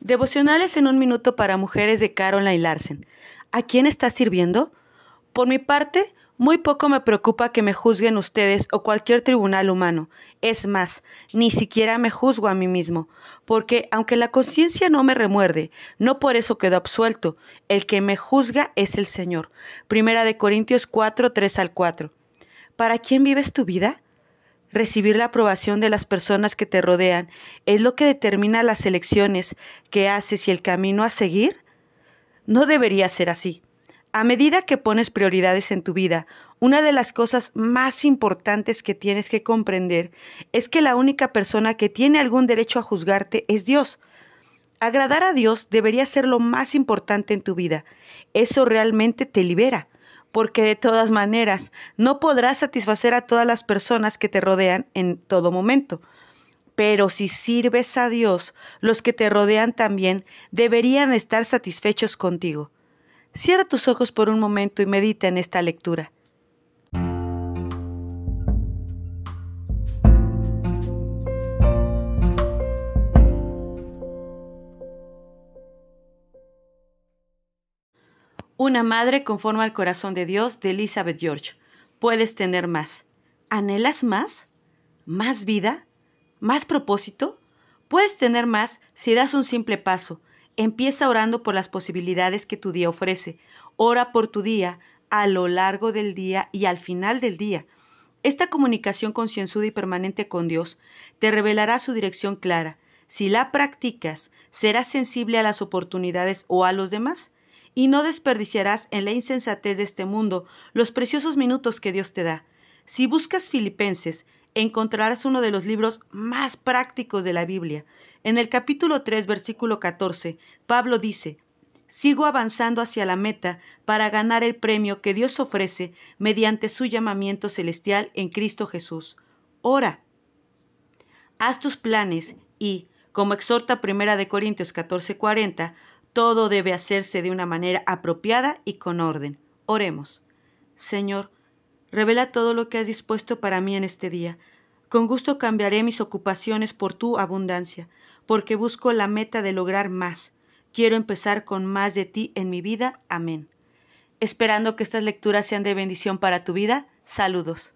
Devocionales en un minuto para mujeres de Caroline Larsen. ¿A quién estás sirviendo? Por mi parte, muy poco me preocupa que me juzguen ustedes o cualquier tribunal humano. Es más, ni siquiera me juzgo a mí mismo, porque aunque la conciencia no me remuerde, no por eso quedo absuelto. El que me juzga es el Señor. Primera de Corintios 4, 3 al 4. ¿Para quién vives tu vida? Recibir la aprobación de las personas que te rodean es lo que determina las elecciones que haces y el camino a seguir. No debería ser así. A medida que pones prioridades en tu vida, una de las cosas más importantes que tienes que comprender es que la única persona que tiene algún derecho a juzgarte es Dios. Agradar a Dios debería ser lo más importante en tu vida. Eso realmente te libera porque de todas maneras no podrás satisfacer a todas las personas que te rodean en todo momento. Pero si sirves a Dios, los que te rodean también deberían estar satisfechos contigo. Cierra tus ojos por un momento y medita en esta lectura. Una madre conforme al corazón de Dios de Elizabeth George. Puedes tener más. ¿Anhelas más? ¿Más vida? ¿Más propósito? Puedes tener más si das un simple paso. Empieza orando por las posibilidades que tu día ofrece. Ora por tu día a lo largo del día y al final del día. Esta comunicación concienzuda y permanente con Dios te revelará su dirección clara. Si la practicas, serás sensible a las oportunidades o a los demás y no desperdiciarás en la insensatez de este mundo los preciosos minutos que Dios te da. Si buscas Filipenses, encontrarás uno de los libros más prácticos de la Biblia. En el capítulo 3, versículo 14, Pablo dice, Sigo avanzando hacia la meta para ganar el premio que Dios ofrece mediante su llamamiento celestial en Cristo Jesús. Ora. Haz tus planes y, como exhorta Primera de Corintios 14:40, todo debe hacerse de una manera apropiada y con orden. Oremos. Señor, revela todo lo que has dispuesto para mí en este día. Con gusto cambiaré mis ocupaciones por tu abundancia, porque busco la meta de lograr más. Quiero empezar con más de ti en mi vida. Amén. Esperando que estas lecturas sean de bendición para tu vida, saludos.